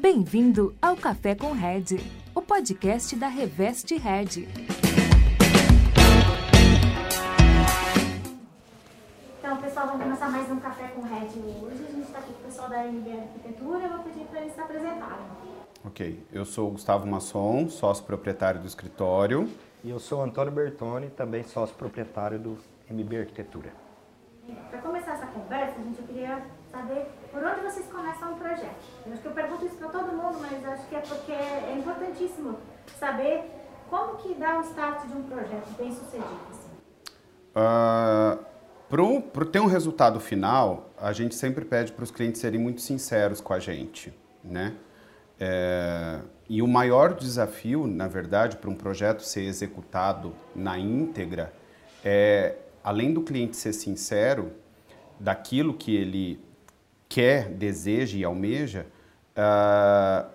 Bem-vindo ao Café com Red, o podcast da Reveste Red. Então, pessoal, vamos começar mais um Café com Red hoje. A gente está aqui com o pessoal da MB Arquitetura. Eu vou pedir para eles se apresentarem. Ok, eu sou o Gustavo Masson, sócio proprietário do escritório. E eu sou Antônio Bertoni, também sócio proprietário do MB Arquitetura. Para começar essa conversa, gente, eu queria saber por onde vocês começam um projeto. Acho que eu pergunto isso para todo mundo, mas acho que é porque é importantíssimo saber como que dá o start de um projeto bem sucedido. Assim. Uh, para ter um resultado final, a gente sempre pede para os clientes serem muito sinceros com a gente, né? É, e o maior desafio, na verdade, para um projeto ser executado na íntegra é, além do cliente ser sincero daquilo que ele quer, deseja e almeja, uh,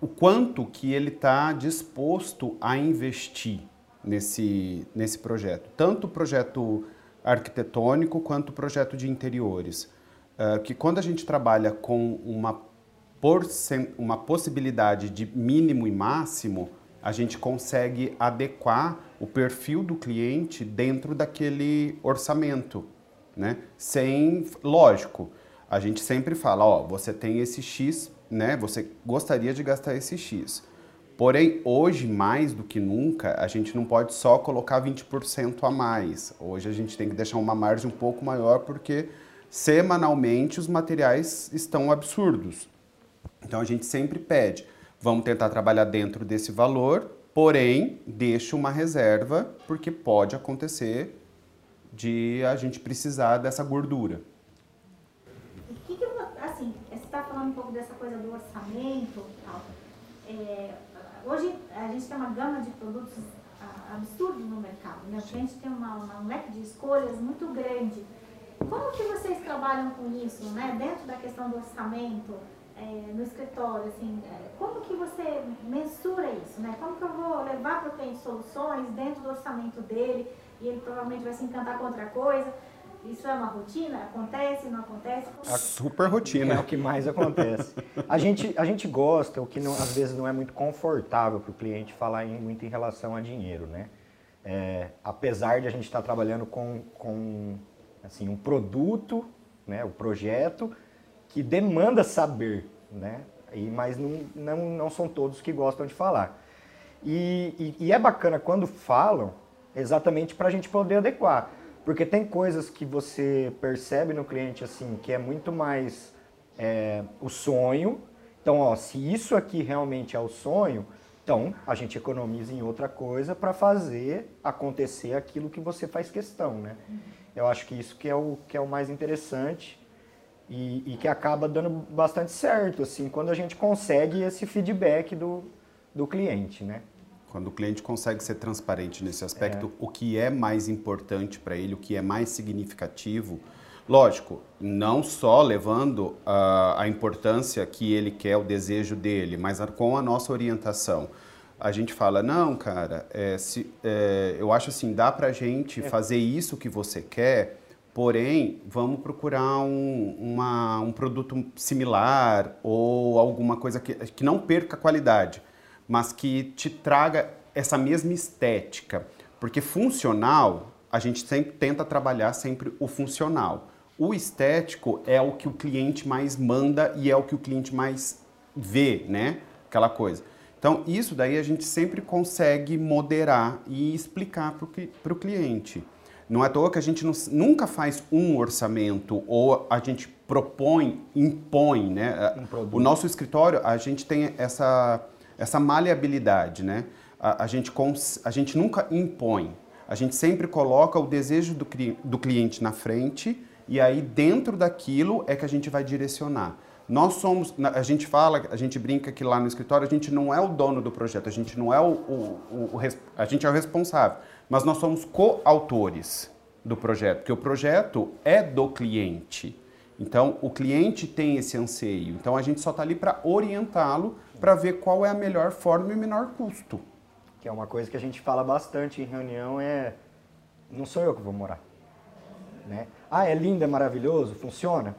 o quanto que ele está disposto a investir nesse, nesse projeto. Tanto o projeto arquitetônico quanto o projeto de interiores. Uh, que quando a gente trabalha com uma uma possibilidade de mínimo e máximo, a gente consegue adequar o perfil do cliente dentro daquele orçamento, né? Sem, lógico, a gente sempre fala, ó, você tem esse X, né? Você gostaria de gastar esse X. Porém, hoje, mais do que nunca, a gente não pode só colocar 20% a mais. Hoje a gente tem que deixar uma margem um pouco maior porque semanalmente os materiais estão absurdos. Então a gente sempre pede, vamos tentar trabalhar dentro desse valor, porém deixa uma reserva porque pode acontecer de a gente precisar dessa gordura. Que que, assim, você está falando um pouco dessa coisa do orçamento, tal. É, hoje a gente tem uma gama de produtos absurdo no mercado, né? A gente tem uma, uma, um leque de escolhas muito grande. Como que vocês trabalham com isso, né? Dentro da questão do orçamento, é, no escritório, assim, é, como que você mensura isso, né? Como que eu vou levar para o cliente soluções dentro do orçamento dele e ele provavelmente vai se encantar com outra coisa? Isso é uma rotina? Acontece, não acontece? A super rotina. É o que mais acontece. a, gente, a gente gosta, o que não, às vezes não é muito confortável para o cliente falar em, muito em relação a dinheiro, né? É, apesar de a gente estar tá trabalhando com, com assim, um produto, né, o projeto, que demanda saber, né? E, mas não, não, não são todos que gostam de falar. E, e, e é bacana quando falam, exatamente para a gente poder adequar. Porque tem coisas que você percebe no cliente assim, que é muito mais é, o sonho. Então, ó, se isso aqui realmente é o sonho, então a gente economiza em outra coisa para fazer acontecer aquilo que você faz questão, né? Eu acho que isso que é o, que é o mais interessante e, e, que acaba dando bastante certo, assim, quando a gente consegue esse feedback do, do cliente, né? Quando o cliente consegue ser transparente nesse aspecto, é. o que é mais importante para ele, o que é mais significativo, lógico, não só levando a, a importância que ele quer, o desejo dele, mas a, com a nossa orientação. A gente fala, não, cara, é, se, é, eu acho assim, dá para gente é. fazer isso que você quer, Porém, vamos procurar um, uma, um produto similar ou alguma coisa que, que não perca qualidade, mas que te traga essa mesma estética. Porque funcional, a gente sempre tenta trabalhar sempre o funcional. O estético é o que o cliente mais manda e é o que o cliente mais vê, né? Aquela coisa. Então, isso daí a gente sempre consegue moderar e explicar para o cliente. Não é à toa que a gente não, nunca faz um orçamento ou a gente propõe, impõe, né? Um o nosso escritório, a gente tem essa, essa maleabilidade, né? A, a, gente, a gente nunca impõe. A gente sempre coloca o desejo do, do cliente na frente e aí dentro daquilo é que a gente vai direcionar. Nós somos, a gente fala, a gente brinca que lá no escritório a gente não é o dono do projeto, a gente não é o, o, o, o a gente é o responsável mas nós somos coautores do projeto, porque o projeto é do cliente. Então, o cliente tem esse anseio. Então, a gente só está ali para orientá-lo para ver qual é a melhor forma e menor custo. Que é uma coisa que a gente fala bastante em reunião, é não sou eu que vou morar. Né? Ah, é lindo, é maravilhoso, funciona?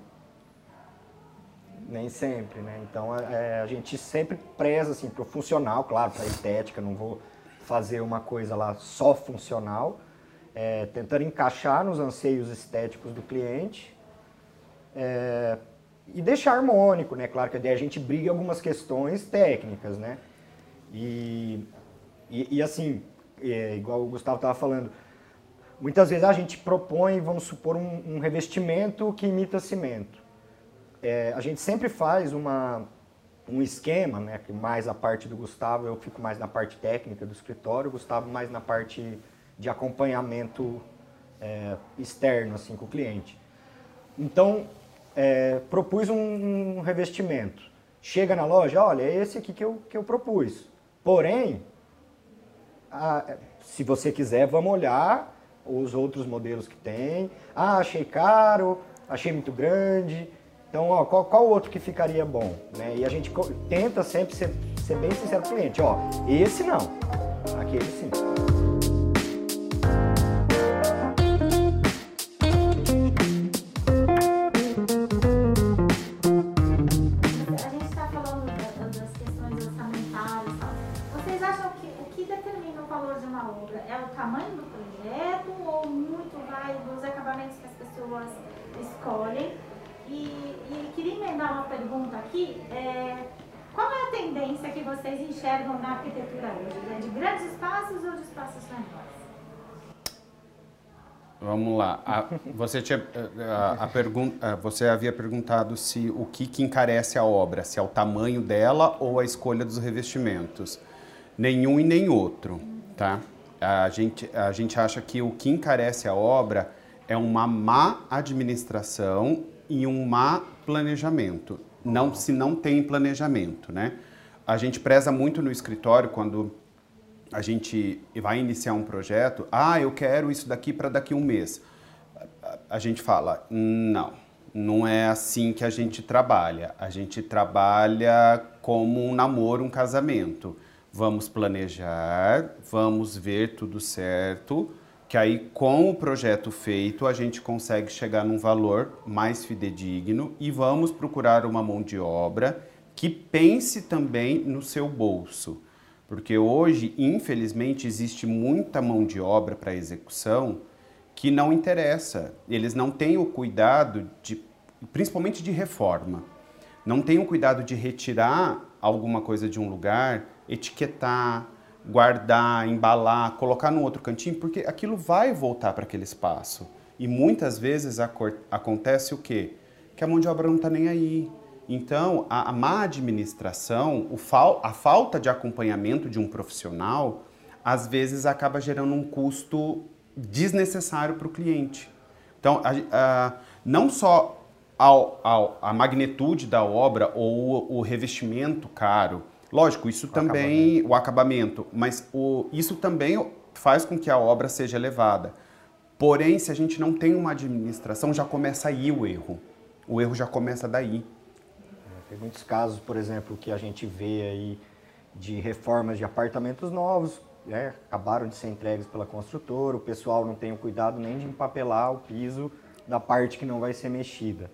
Nem sempre, né? Então é, a gente sempre preza assim, para o funcional, claro, para a estética, não vou fazer uma coisa lá só funcional, é, tentando encaixar nos anseios estéticos do cliente é, e deixar harmônico, né? Claro que a gente briga algumas questões técnicas, né? E, e, e assim, é, igual o Gustavo estava falando, muitas vezes a gente propõe, vamos supor, um, um revestimento que imita cimento. É, a gente sempre faz uma, um esquema, né, que mais a parte do Gustavo, eu fico mais na parte técnica do escritório, o Gustavo mais na parte de acompanhamento é, externo assim, com o cliente. Então, é, propus um, um, revestimento. Chega na loja, olha, é esse aqui que eu, que eu propus. Porém, a, se você quiser, vamos olhar os outros modelos que tem. Ah, achei caro, achei muito grande. Então, ó, qual, qual outro que ficaria bom? Né? E a gente tenta sempre ser, ser bem sincero com o cliente. Ó, esse não, aquele sim. Vamos lá. A, você, tinha, a, a pergunta, você havia perguntado se o que, que encarece a obra, se é o tamanho dela ou a escolha dos revestimentos. Nenhum e nem outro, tá? A gente, a gente acha que o que encarece a obra é uma má administração e um má planejamento. Não se não tem planejamento, né? A gente preza muito no escritório quando a gente vai iniciar um projeto, ah, eu quero isso daqui para daqui um mês. A gente fala, não, não é assim que a gente trabalha. A gente trabalha como um namoro, um casamento. Vamos planejar, vamos ver tudo certo, que aí com o projeto feito a gente consegue chegar num valor mais fidedigno e vamos procurar uma mão de obra que pense também no seu bolso. Porque hoje, infelizmente, existe muita mão de obra para execução que não interessa. Eles não têm o cuidado de, principalmente de reforma, não têm o cuidado de retirar alguma coisa de um lugar, etiquetar, guardar, embalar, colocar no outro cantinho, porque aquilo vai voltar para aquele espaço. E muitas vezes acontece o quê? Que a mão de obra não está nem aí, então, a, a má administração, fal, a falta de acompanhamento de um profissional, às vezes acaba gerando um custo desnecessário para o cliente. Então, a, a, não só ao, ao, a magnitude da obra ou o revestimento caro, lógico, isso o também, acabamento. o acabamento, mas o, isso também faz com que a obra seja elevada. Porém, se a gente não tem uma administração, já começa aí o erro. O erro já começa daí. Tem muitos casos, por exemplo, que a gente vê aí de reformas de apartamentos novos, né? acabaram de ser entregues pela construtora, o pessoal não tem o cuidado nem de empapelar o piso da parte que não vai ser mexida.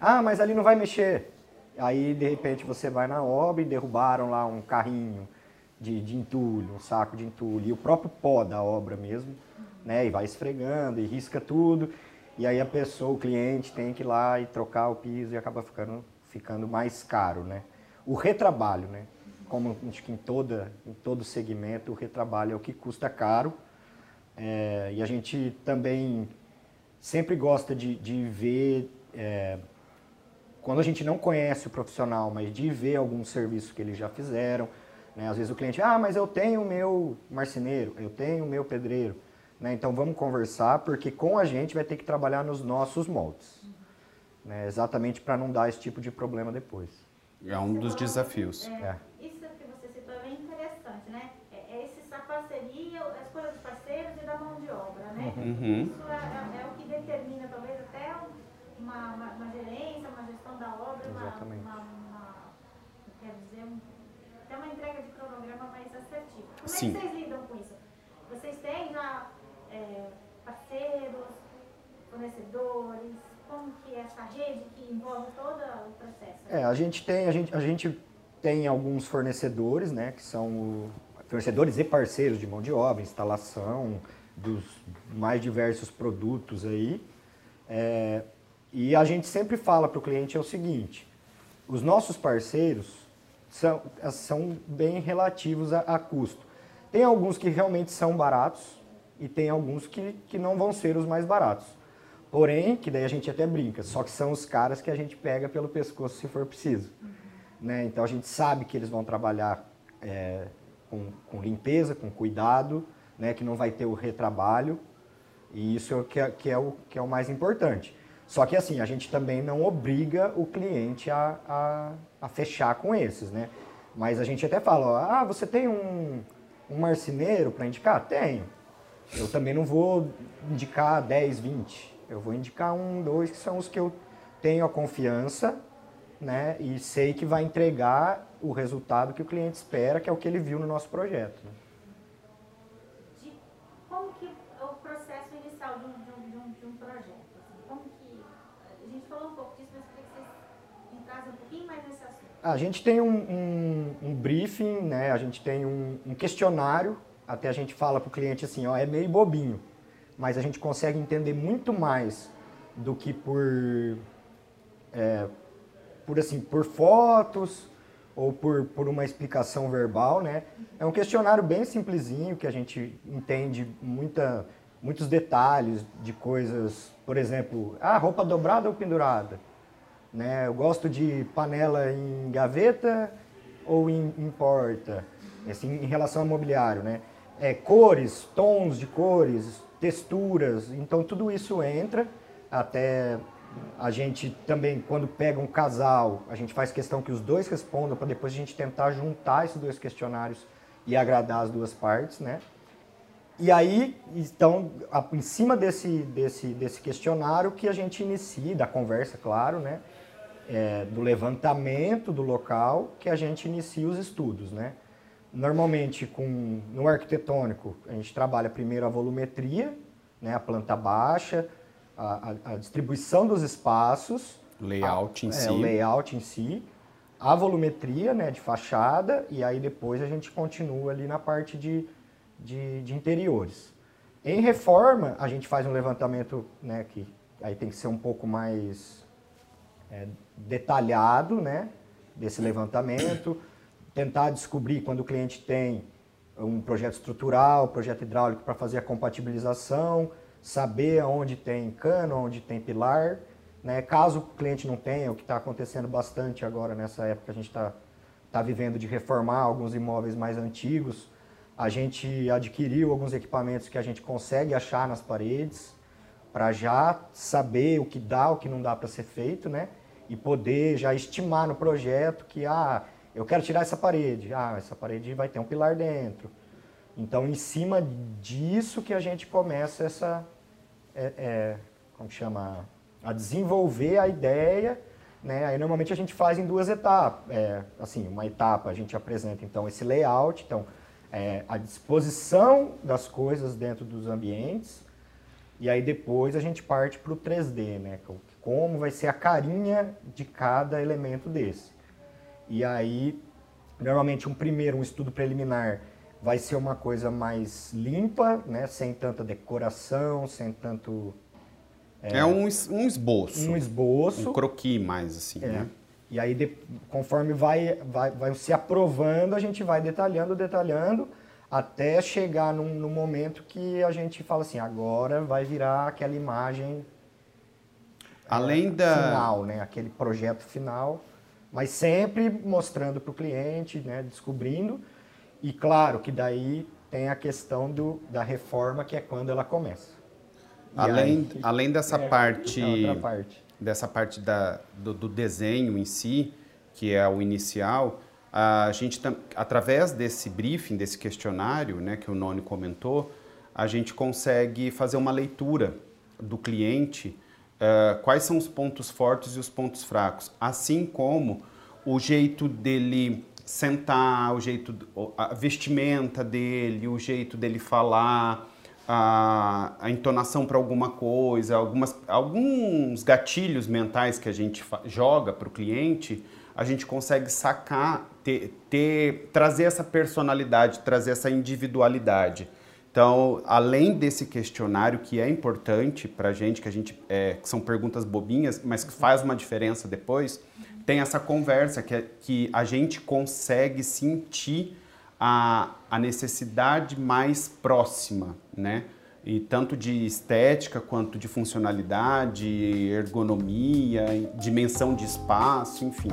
Ah, mas ali não vai mexer. Aí, de repente, você vai na obra e derrubaram lá um carrinho de, de entulho, um saco de entulho, e o próprio pó da obra mesmo, né? E vai esfregando e risca tudo. E aí a pessoa, o cliente, tem que ir lá e trocar o piso e acaba ficando ficando mais caro, né? O retrabalho, né? Como acho que em, toda, em todo segmento, o retrabalho é o que custa caro. É, e a gente também sempre gosta de, de ver, é, quando a gente não conhece o profissional, mas de ver algum serviço que eles já fizeram. Né? Às vezes o cliente, ah, mas eu tenho o meu marceneiro, eu tenho o meu pedreiro. Né? Então vamos conversar, porque com a gente vai ter que trabalhar nos nossos moldes né, exatamente para não dar esse tipo de problema depois. É um dos desafios. É, é. Isso que você citou é bem interessante, né? É, é essa parceria, a escolha dos parceiros e da mão de obra, né? Uhum. Isso é, é, é, o que determina talvez até uma, uma, uma, gerência, uma gestão da obra, exatamente. uma, uma, quer dizer, um, até uma entrega de cronograma mais assertiva. Como Sim. é que vocês lidam com isso? Vocês têm já é, parceiros, fornecedores, como que é essa rede que envolve todo o processo? É, a gente tem, a gente, a gente tem alguns fornecedores, né, que são o, fornecedores e parceiros de mão de obra, instalação dos mais diversos produtos aí. É, e a gente sempre fala para o cliente é o seguinte: os nossos parceiros são, são bem relativos a, a custo. Tem alguns que realmente são baratos e tem alguns que, que não vão ser os mais baratos. Porém, que daí a gente até brinca, só que são os caras que a gente pega pelo pescoço se for preciso. Né? Então a gente sabe que eles vão trabalhar é, com, com, limpeza, com cuidado, né? que não vai ter o retrabalho, e isso é, que é, que é, o, que é o mais importante. Só que assim, a gente também não obriga o cliente a, a, a fechar com esses, né? Mas a gente até fala, ó, ah, você tem um, um marceneiro para indicar? Tenho. Eu também não vou indicar 10, 20. Eu vou indicar um, dois, que são os que eu tenho a confiança, né? E sei que vai entregar o resultado que o cliente espera, que é o que ele viu no nosso projeto. Né? Como que é o processo inicial de um, de um, de um projeto? Assim, falou um pouco disso, mas eu queria que vocês um pouquinho mais nesse assunto. A gente tem um, um, um briefing, né? a gente tem um, um questionário até a gente fala para o cliente assim, ó, é meio bobinho, mas a gente consegue entender muito mais do que por, é, por assim, por fotos ou por, por uma explicação verbal, né? É um questionário bem simplesinho que a gente entende muita, muitos detalhes de coisas, por exemplo, ah, roupa dobrada ou pendurada, né? Eu gosto de panela em gaveta ou em, em porta, assim, em relação ao mobiliário, né? é, cores, tons de cores, texturas. Então tudo isso entra. Até a gente também, quando pega um casal, a gente faz questão que os dois respondam para depois a gente tentar juntar esses dois questionários e agradar as duas partes, né? E aí, então, em cima desse, desse, desse questionário que a gente inicia, da conversa, claro, né? É, do levantamento do local, que a gente inicia os estudos, né? Normalmente, com, no arquitetônico, a gente trabalha primeiro a volumetria, né, a planta baixa, a, a, a distribuição dos espaços, layout a, em é, si. o layout em si, a volumetria né, de fachada, e aí depois a gente continua ali na parte de, de, de interiores. Em reforma, a gente faz um levantamento né, que aí tem que ser um pouco mais é, detalhado, né, desse levantamento tentar descobrir quando o cliente tem um projeto estrutural, projeto hidráulico para fazer a compatibilização, saber onde tem cano, onde tem pilar. Né? Caso o cliente não tenha, o que está acontecendo bastante agora nessa época, a gente está tá vivendo de reformar alguns imóveis mais antigos, a gente adquiriu alguns equipamentos que a gente consegue achar nas paredes para já saber o que dá, o que não dá para ser feito, né? E poder já estimar no projeto que ah, eu quero tirar essa parede. Ah, essa parede vai ter um pilar dentro. Então, em cima disso que a gente começa essa, é, é, como chama, a desenvolver a ideia, né? Aí normalmente a gente faz em duas etapas. É, assim, uma etapa a gente apresenta então esse layout, então é, a disposição das coisas dentro dos ambientes, e aí depois a gente parte para o 3D, né? Como vai ser a carinha de cada elemento desse. E aí, normalmente um primeiro, um estudo preliminar vai ser uma coisa mais limpa, né? Sem tanta decoração, sem tanto... É, é um, um esboço. Um esboço. Um croqui mais, assim, é. né? E aí, de, conforme vai, vai, vai se aprovando, a gente vai detalhando, detalhando, até chegar num, num, momento que a gente fala assim, agora vai virar aquela imagem Além é, da... final, né? Aquele projeto final mas sempre mostrando para o cliente, né, descobrindo. E claro que daí tem a questão do, da reforma, que é quando ela começa. além, aí, além dessa é, parte, é parte, dessa parte da, do, do, desenho em si, que é o inicial, a gente através desse briefing, desse questionário, né, que o Noni comentou, a gente consegue fazer uma leitura do cliente uh, quais são os pontos fortes e os pontos fracos, assim como o jeito dele sentar, o jeito, a vestimenta dele, o jeito dele falar, a, a entonação para alguma coisa, algumas, alguns gatilhos mentais que a gente joga para o cliente, a gente consegue sacar, ter, ter, trazer essa personalidade, trazer essa individualidade. Então, além desse questionário que é importante para a gente, que a gente é, que são perguntas bobinhas, mas que faz uma diferença depois, tem essa conversa que, é, que a gente consegue sentir a, a necessidade mais próxima, né? E tanto de estética quanto de funcionalidade, ergonomia, dimensão de espaço, enfim.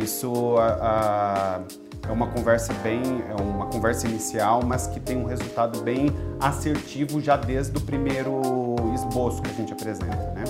Isso a, a, é uma conversa bem, é uma conversa inicial, mas que tem um resultado bem assertivo já desde o primeiro esboço que a gente apresenta, né?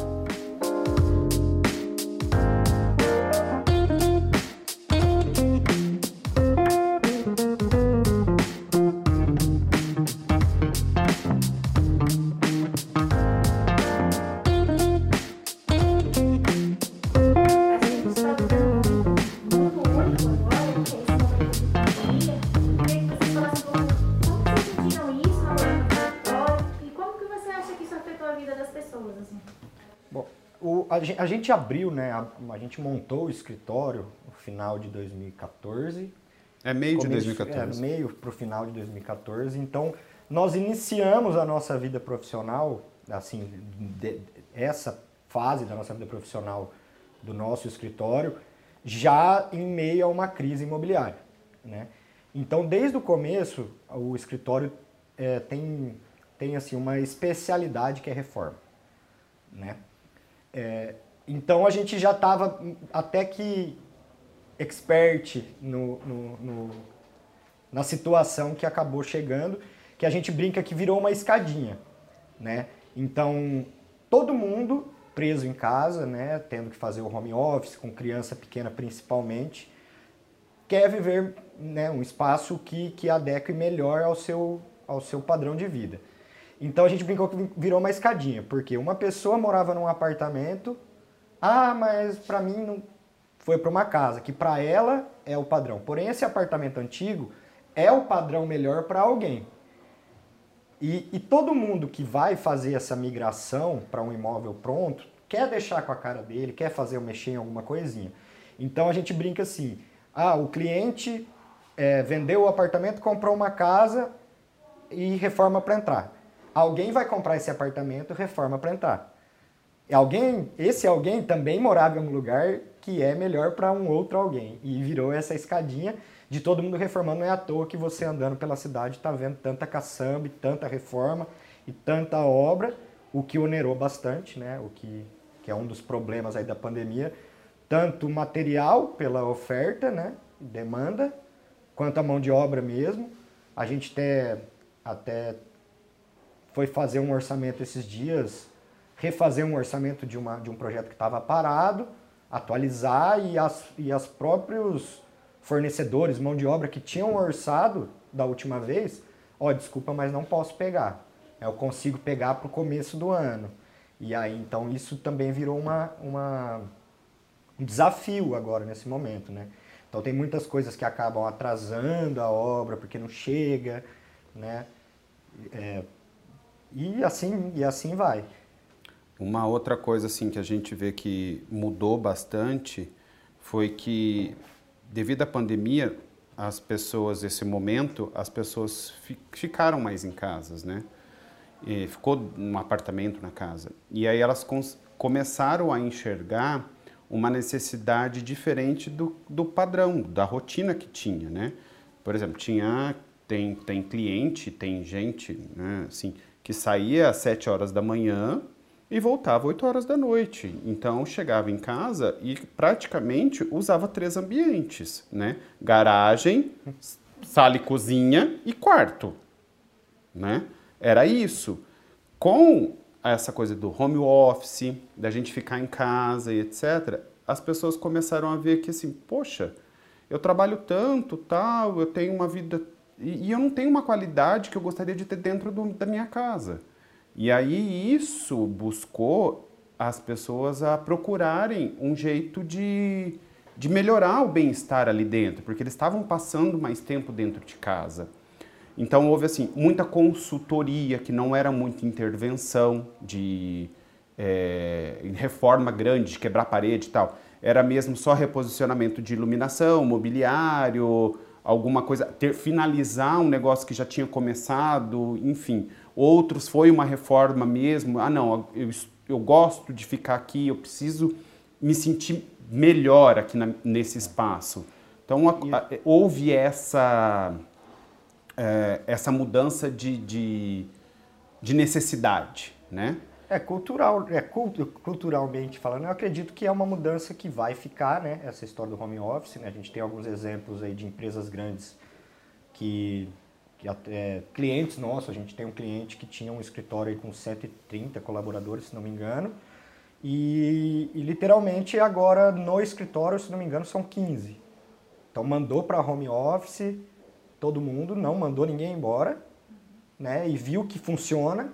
Gente abriu, né? A, a, gente montou o escritório no final de 2014. É meio de 2014. É, meio para o final de 2014. Então, nós iniciamos a nossa vida profissional, assim, de, essa fase da nossa vida profissional do nosso escritório, já em meio a uma crise imobiliária, né? Então, desde o começo, o escritório é, tem, tem assim, uma especialidade que é reforma, né? É, então a gente já estava até que expert no, no, no, na situação que acabou chegando, que a gente brinca que virou uma escadinha, né? Então todo mundo preso em casa, né, tendo que fazer o home office com criança pequena principalmente, quer viver né, um espaço que, que adeque melhor ao seu, ao seu padrão de vida. Então a gente brincou que virou uma escadinha, porque uma pessoa morava num apartamento ah, mas para mim não foi para uma casa, que para ela é o padrão. Porém, esse apartamento antigo é o padrão melhor para alguém. E, e, todo mundo que vai fazer essa migração para um imóvel pronto quer deixar com a cara dele, quer fazer ou mexer em alguma coisinha. Então a gente brinca assim: ah, o cliente é, vendeu o apartamento, comprou uma casa e reforma para entrar. Alguém vai comprar esse apartamento, reforma para entrar. Alguém, esse alguém também morava em um lugar que é melhor para um outro alguém. E virou essa escadinha de todo mundo reformando. Não é à toa que você andando pela cidade está vendo tanta caçamba, tanta reforma e tanta obra, o que onerou bastante, né? o que, que é um dos problemas aí da pandemia. Tanto material pela oferta, né? demanda, quanto a mão de obra mesmo. A gente até, até foi fazer um orçamento esses dias refazer um orçamento de, uma, de um projeto que estava parado, atualizar e as, e as próprios fornecedores, mão de obra que tinham orçado da última vez, ó, oh, desculpa, mas não posso pegar. Eu consigo pegar para o começo do ano. E aí, então, isso também virou uma, uma, um desafio agora, nesse momento, né? Então, tem muitas coisas que acabam atrasando a obra porque não chega, né? É, e, assim, e assim vai. Uma outra coisa assim que a gente vê que mudou bastante foi que devido à pandemia, as pessoas esse momento, as pessoas ficaram mais em casas, né? E ficou num apartamento na casa. E aí elas começaram a enxergar uma necessidade diferente do, do padrão, da rotina que tinha, né? Por exemplo, tinha tem, tem cliente, tem gente, né, assim, que saía às sete horas da manhã e voltava 8 horas da noite. Então chegava em casa e praticamente usava três ambientes, né? Garagem, sala e cozinha e quarto, né? Era isso. Com essa coisa do home office, da gente ficar em casa e etc, as pessoas começaram a ver que assim, poxa, eu trabalho tanto, tal, eu tenho uma vida e, e eu não tenho uma qualidade que eu gostaria de ter dentro do, da minha casa. E aí isso buscou as pessoas a procurarem um jeito de, de melhorar o bem-estar ali dentro, porque eles estavam passando mais tempo dentro de casa. Então houve assim muita consultoria que não era muita intervenção de é, reforma grande, de quebrar parede e tal. Era mesmo só reposicionamento de iluminação, mobiliário, alguma coisa, ter, finalizar um negócio que já tinha começado, enfim. Outros foi uma reforma mesmo. Ah, não, eu, eu gosto de ficar aqui, eu preciso me sentir melhor aqui na, nesse espaço. Então a, a, houve essa é, essa mudança de, de, de, necessidade, né? É cultural, é culturalmente falando, eu acredito que é uma mudança que vai ficar, né? Essa história do home office, né? A gente tem alguns exemplos aí de empresas grandes que é, clientes nossos, a gente tem um cliente que tinha um escritório com 130 colaboradores, se não me engano, e, e literalmente agora no escritório, se não me engano, são 15. Então mandou para home office todo mundo, não mandou ninguém embora, né? E viu que funciona,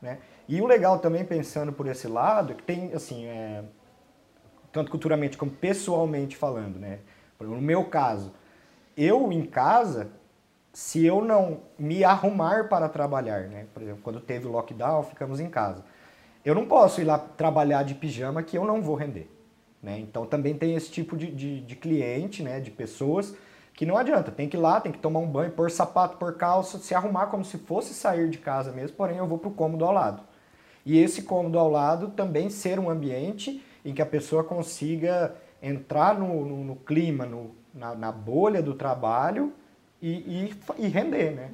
né? E o legal também pensando por esse lado, é que tem assim, é, tanto culturalmente como pessoalmente falando, né? No meu caso, eu em casa, se eu não me arrumar para trabalhar, né? Por exemplo, quando teve o lockdown, ficamos em casa. Eu não posso ir lá trabalhar de pijama que eu não vou render. Né? Então também tem esse tipo de, de, de cliente, né? de pessoas que não adianta, tem que ir lá, tem que tomar um banho, pôr sapato, pôr calça, se arrumar como se fosse sair de casa mesmo, porém eu vou para o cômodo ao lado. E esse cômodo ao lado também ser um ambiente em que a pessoa consiga entrar no, no, no clima, no, na, na, bolha do trabalho e, e, e render, né?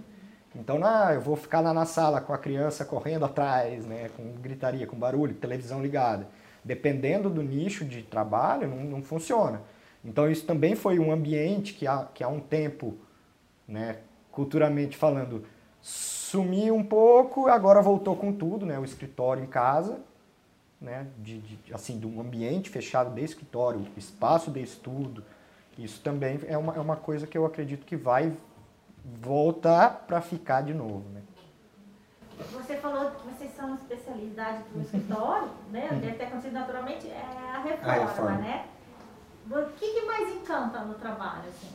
Então, na, eu vou ficar lá na sala com a criança correndo atrás, né, com gritaria, com barulho, televisão ligada. Dependendo do nicho de trabalho, não, não funciona. Então isso também foi um ambiente que há, que há um tempo, né, culturalmente falando, sumiu um pouco, agora voltou com tudo, né, o escritório em casa, né, de, de, assim, de um ambiente fechado de escritório, espaço de estudo. Isso também é uma, é uma coisa que eu acredito que vai voltar para ficar de novo, né. Você falou que vocês são especialidade do escritório, né? Deve ter acontecido naturalmente é a reforma, a reforma. né? O que, que mais encanta no trabalho, assim,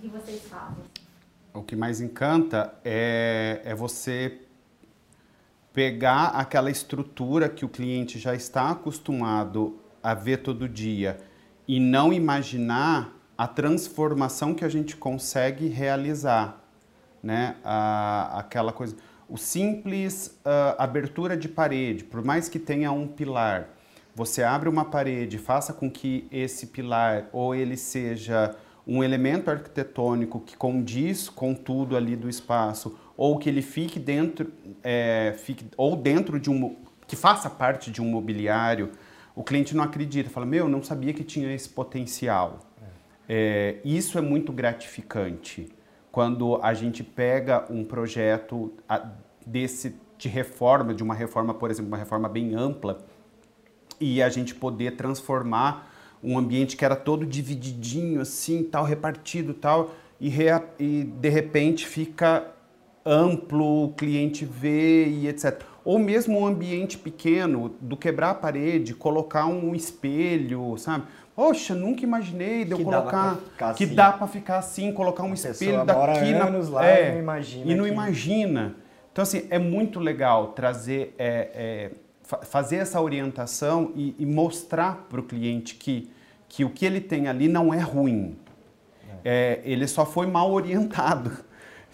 que vocês fazem? O que mais encanta é, é você pegar aquela estrutura que o cliente já está acostumado a ver todo dia e não imaginar a transformação que a gente consegue realizar, né? A, aquela coisa, o simples uh, abertura de parede, por mais que tenha um pilar, você abre uma parede, faça com que esse pilar ou ele seja um elemento arquitetônico que condiz com tudo ali do espaço, ou que ele fique dentro, é, fique, ou dentro de um, que faça parte de um mobiliário, o cliente não acredita, fala, meu, não sabia que tinha esse potencial. É, isso é muito gratificante quando a gente pega um projeto desse de reforma, de uma reforma, por exemplo, uma reforma bem ampla, e a gente poder transformar um ambiente que era todo divididinho assim, tal, repartido, tal, e, rea, e de repente fica amplo, o cliente vê e etc. Ou mesmo um ambiente pequeno, do quebrar a parede, colocar um espelho, sabe? Poxa, nunca imaginei de eu que colocar que assim. dá para ficar assim, colocar um a espelho daqui na anos lá é, e não imagina. E não que... imagina. Então assim, é muito legal trazer é, é, fazer essa orientação e, e mostrar para o cliente que, que o que ele tem ali não é ruim. É, ele só foi mal orientado.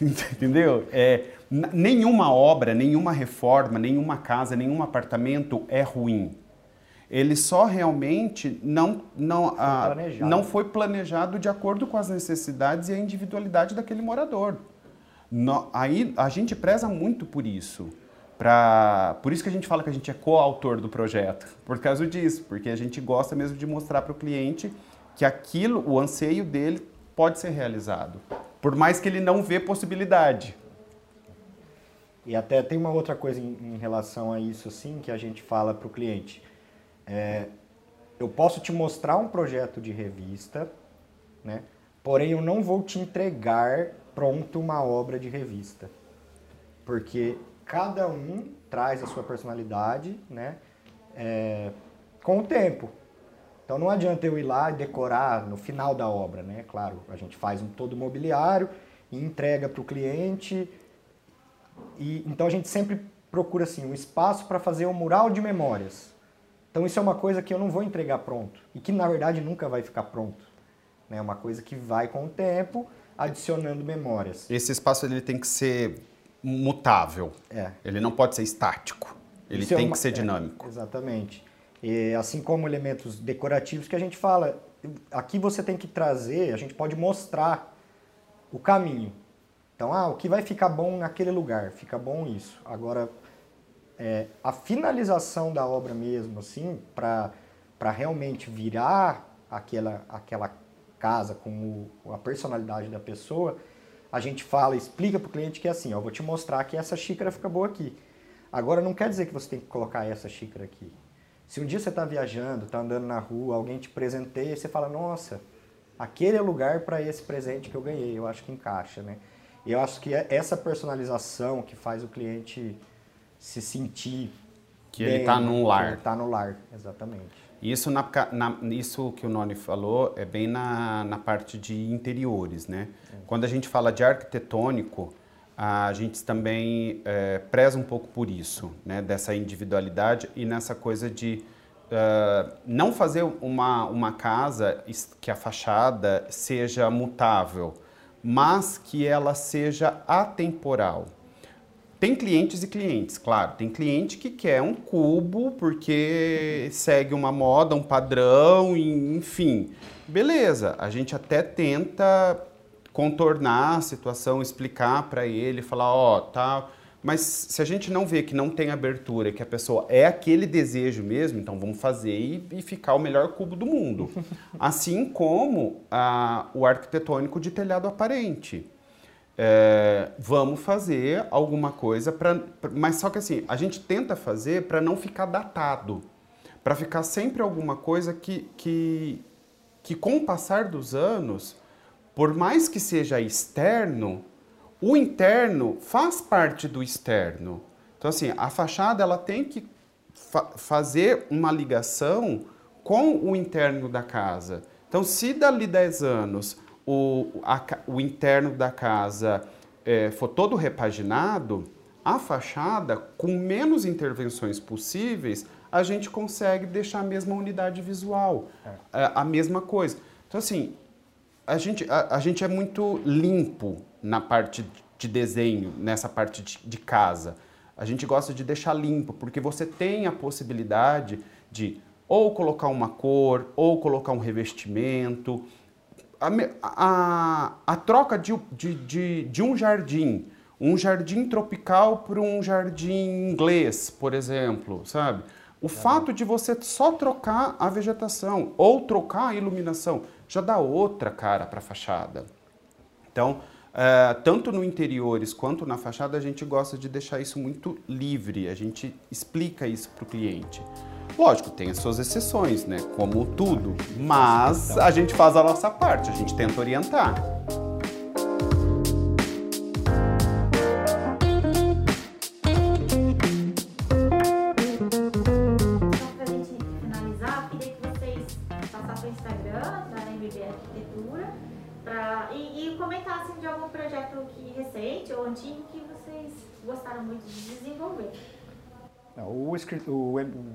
Entendeu? É, nenhuma obra, nenhuma reforma, nenhuma casa, nenhum apartamento é ruim. Ele só realmente não, não, ah, não foi planejado de acordo com as necessidades e a individualidade daquele morador. No, aí a gente preza muito por isso. Pra... Por isso que a gente fala que a gente é coautor do projeto, por causa disso, porque a gente gosta mesmo de mostrar para o cliente que aquilo, o anseio dele, pode ser realizado, por mais que ele não vê possibilidade. E até tem uma outra coisa em, em relação a isso, assim, que a gente fala para o cliente. É, eu posso te mostrar um projeto de revista, né? porém eu não vou te entregar pronto uma obra de revista. Porque cada um traz a sua personalidade, né? É, com o tempo. Então não adianta eu ir lá e decorar no final da obra, né? Claro, a gente faz um todo mobiliário e entrega para o cliente. E, então a gente sempre procura assim, um espaço para fazer um mural de memórias. Então isso é uma coisa que eu não vou entregar pronto e que na verdade nunca vai ficar pronto. É né? uma coisa que vai com o tempo adicionando memórias. Esse espaço ele tem que ser mutável. É. Ele não pode ser estático. Ele isso é tem é uma, que ser dinâmico. É, exatamente. E, assim como elementos decorativos que a gente fala, aqui você tem que trazer, a gente pode mostrar o caminho. Então, ah, o que vai ficar bom naquele lugar, fica bom isso. Agora, é, a finalização da obra mesmo, assim, para realmente virar aquela, aquela casa com o, a personalidade da pessoa, a gente fala, explica para o cliente que é assim, ó, vou te mostrar que essa xícara fica boa aqui. Agora, não quer dizer que você tem que colocar essa xícara aqui. Se um dia você está viajando, está andando na rua, alguém te presenteia, você fala, nossa, aquele é o lugar para esse presente que eu ganhei, eu acho que encaixa, né? E eu acho que é essa personalização que faz o cliente se sentir que bem, ele está no lar. Ele está no lar, exatamente. Isso, na, na, isso que o Noni falou é bem na, na parte de interiores, né? É. Quando a gente fala de arquitetônico, a gente também é, preza um pouco por isso, né? Dessa individualidade e nessa coisa de uh, não fazer uma, uma casa que a fachada seja mutável, mas que ela seja atemporal. Tem clientes e clientes, claro. Tem cliente que quer um cubo porque segue uma moda, um padrão, enfim. Beleza, a gente até tenta contornar a situação, explicar para ele, falar, ó, oh, tá. Mas se a gente não vê que não tem abertura, que a pessoa é aquele desejo mesmo, então vamos fazer e, e ficar o melhor cubo do mundo. assim como a, o arquitetônico de telhado aparente é, vamos fazer alguma coisa para. Mas só que assim, a gente tenta fazer para não ficar datado, para ficar sempre alguma coisa que, que, que, com o passar dos anos, por mais que seja externo, o interno faz parte do externo. Então, assim, a fachada ela tem que fa fazer uma ligação com o interno da casa. Então, se dali 10 anos o, a, o interno da casa é, for todo repaginado, a fachada, com menos intervenções possíveis, a gente consegue deixar a mesma unidade visual, é. a, a, mesma coisa. Então, assim, a gente, a, a, gente é muito limpo na parte de desenho, nessa parte de, de casa. A gente gosta de deixar limpo, porque você tem a possibilidade de ou colocar uma cor, ou colocar um revestimento, a, a, a troca de, de, de, de, um jardim, um jardim tropical por um jardim inglês, por exemplo, sabe? O é. fato de você só trocar a vegetação ou trocar a iluminação já dá outra cara para a fachada. Então, é, tanto no interiores quanto na fachada, a gente gosta de deixar isso muito livre, a gente explica isso para o cliente. Lógico, tem as suas exceções, né? Como tudo. Mas a gente faz a nossa parte, a gente tenta orientar. Gostaram muito de desenvolver. O,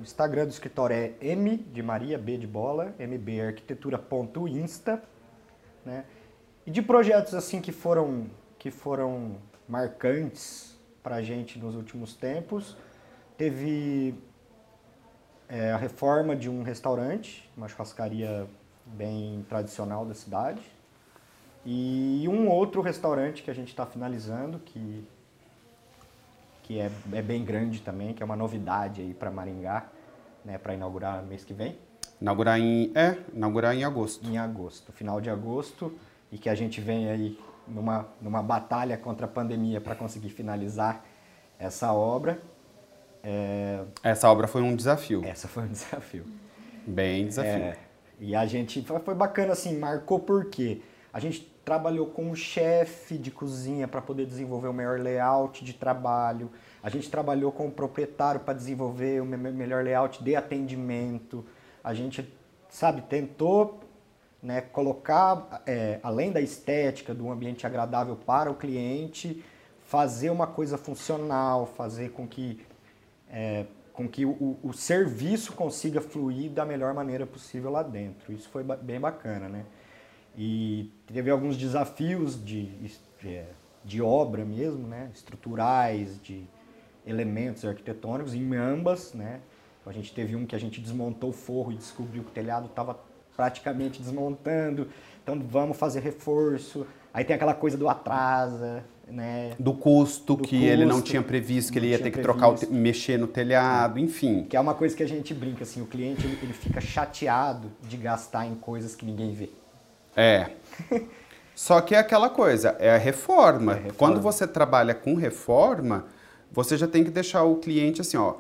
Instagram do escritório é M de Maria, B de bola, mbarquitetura.insta, né? E de projetos assim que foram, que foram marcantes para a gente nos últimos tempos, teve é, a reforma de um restaurante, uma churrascaria bem tradicional da cidade, e um outro restaurante que a gente está finalizando, que que é, é bem grande também, que é uma novidade aí para Maringá, né, para inaugurar mês que vem. Inaugurar em é, inaugurar em agosto. Em agosto, final de agosto, e que a gente vem aí numa numa batalha contra a pandemia para conseguir finalizar essa obra. É... Essa obra foi um desafio. Essa foi um desafio. Bem desafio. É, e a gente foi bacana assim, marcou porque a gente trabalhou com o chefe de cozinha para poder desenvolver o melhor layout de trabalho. A gente trabalhou com o proprietário para desenvolver o melhor layout de atendimento. A gente, sabe, tentou né, colocar, é, além da estética, do ambiente agradável para o cliente, fazer uma coisa funcional, fazer com que, é, com que o, o, serviço consiga fluir da melhor maneira possível lá dentro. Isso foi bem bacana, né? E teve alguns desafios de, de, de obra mesmo, né? Estruturais, de elementos arquitetônicos em ambas, né? A gente teve um que a gente desmontou o forro e descobriu que o telhado estava praticamente desmontando. Então vamos fazer reforço. Aí tem aquela coisa do atrasa, né? Do custo do que custo, ele não tinha previsto, que ele ia ter que trocar, o mexer no telhado, enfim. Que é uma coisa que a gente brinca, assim, o cliente ele, ele fica chateado de gastar em coisas que ninguém vê. É. Só que é aquela coisa, é a reforma. É reforma. Quando você trabalha com reforma, você já tem que deixar o cliente assim, ó.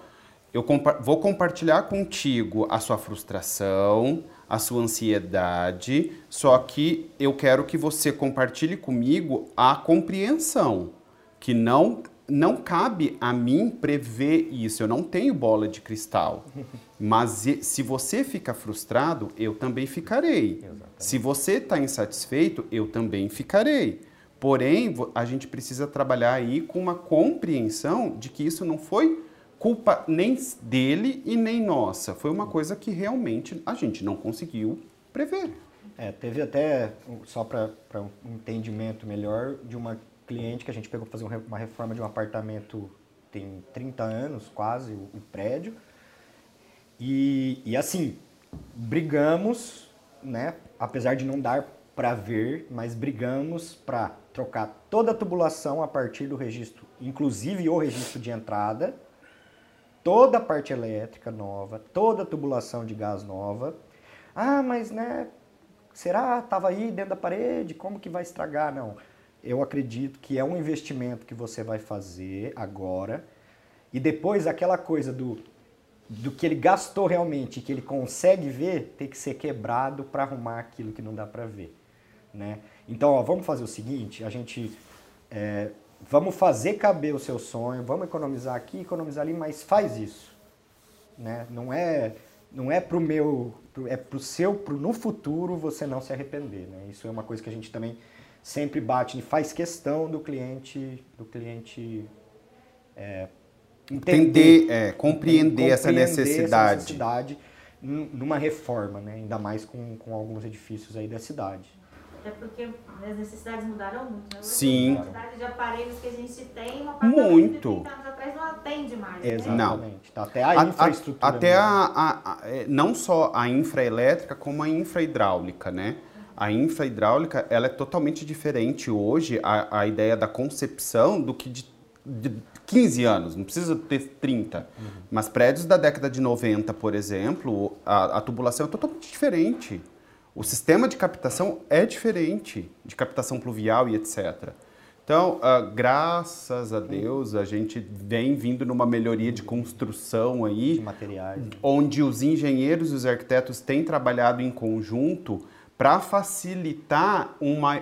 Eu compa vou compartilhar contigo a sua frustração, a sua ansiedade, só que eu quero que você compartilhe comigo a compreensão, que não não cabe a mim prever isso, eu não tenho bola de cristal. Mas se você fica frustrado, eu também ficarei. Exatamente. Se você está insatisfeito, eu também ficarei. Porém, a gente precisa trabalhar aí com uma compreensão de que isso não foi culpa nem dele e nem nossa. Foi uma coisa que realmente a gente não conseguiu prever. É, teve até, só para um entendimento melhor, de uma cliente que a gente pegou para fazer uma reforma de um apartamento tem 30 anos quase, o, prédio. E, e assim, brigamos, né? Apesar de não dar para ver, mas brigamos para trocar toda a tubulação a partir do registro, inclusive o registro de entrada, toda a parte elétrica nova, toda a tubulação de gás nova. Ah, mas né, será estava aí dentro da parede, como que vai estragar? Não. Eu acredito que é um investimento que você vai fazer agora e depois aquela coisa do do que ele gastou realmente, que ele consegue ver, tem que ser quebrado para arrumar aquilo que não dá para ver, né? Então, ó, vamos fazer o seguinte, a gente é, vamos fazer caber o seu sonho, vamos economizar aqui, economizar ali, mas faz isso. Né? Não é não é pro meu, é pro seu, pro no futuro você não se arrepender, né? Isso é uma coisa que a gente também sempre bate e faz questão do cliente, do cliente é, entender, é, compreender, compreender, essa necessidade. Essa necessidade numa reforma, né? Ainda mais com, com alguns edifícios aí da cidade. É porque as necessidades mudaram muito, né? Sim. A quantidade de aparelhos que a gente tem, uma muito. de anos atrás não atende mais. Né? Exatamente. Né? Tá até a infraestrutura. A, até a, a, a, é, não só a infraelétrica, como a infra-hidráulica, né? A infra-hidráulica, ela é totalmente diferente hoje, a, a ideia da concepção, do que de, de 15 anos, não precisa ter 30. Uhum. Mas prédios da década de 90, por exemplo, a, a tubulação é totalmente diferente. O sistema de captação é diferente, de captação pluvial e etc. Então, uh, graças a Deus, a gente vem vindo numa melhoria de construção aí, de materiais, onde os engenheiros e os arquitetos têm trabalhado em conjunto para facilitar uma,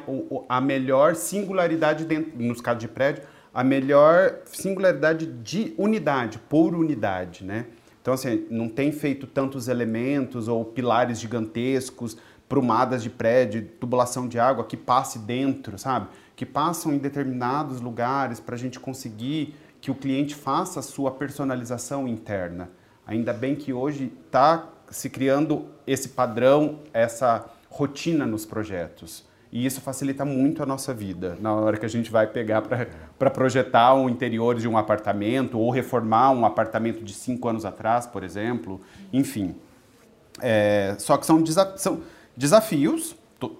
a melhor singularidade dentro, nos casos de prédio, a melhor singularidade de unidade, por unidade, né? Então, assim, não tem feito tantos elementos ou pilares gigantescos, prumadas de prédio, tubulação de água que passe dentro, sabe? Que passam em determinados lugares para a gente conseguir que o cliente faça a sua personalização interna. Ainda bem que hoje está se criando esse padrão, essa rotina nos projetos. E isso facilita muito a nossa vida na hora que a gente vai pegar para projetar o interior de um apartamento ou reformar um apartamento de cinco anos atrás, por exemplo. Enfim. É, só que são, desa são Desafios,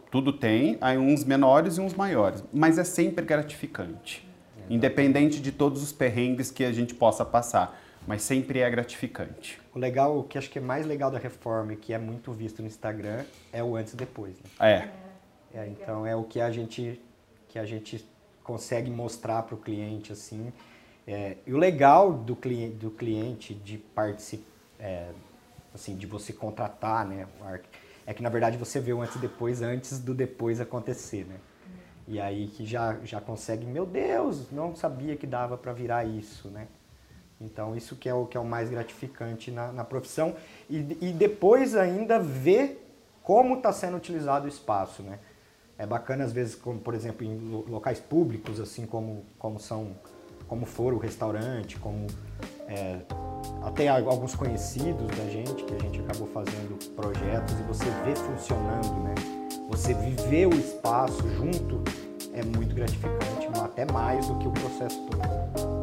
tudo tem, aí uns menores e uns maiores, mas é sempre gratificante. Independente de todos os perrengues que a gente possa passar, mas sempre é gratificante. O legal, o que acho que é mais legal da reforma e que é muito visto no Instagram é o antes e depois. Né? É. é. Então é o que a gente que a gente consegue mostrar para o cliente assim. É, e o legal do cliente, do cliente de participar, é, assim, de você contratar, né, o é que na verdade você vê o antes e depois antes do depois acontecer, né? E aí que já, já consegue, meu Deus, não sabia que dava para virar isso, né? Então isso que é o que é o mais gratificante na, na profissão e, e depois ainda ver como está sendo utilizado o espaço, né? É bacana às vezes, como por exemplo em locais públicos, assim como, como são, como for o restaurante, como é, até alguns conhecidos da gente que a gente acabou fazendo projetos e você vê funcionando, né? Você viver o espaço junto é muito gratificante, até mais do que o processo todo.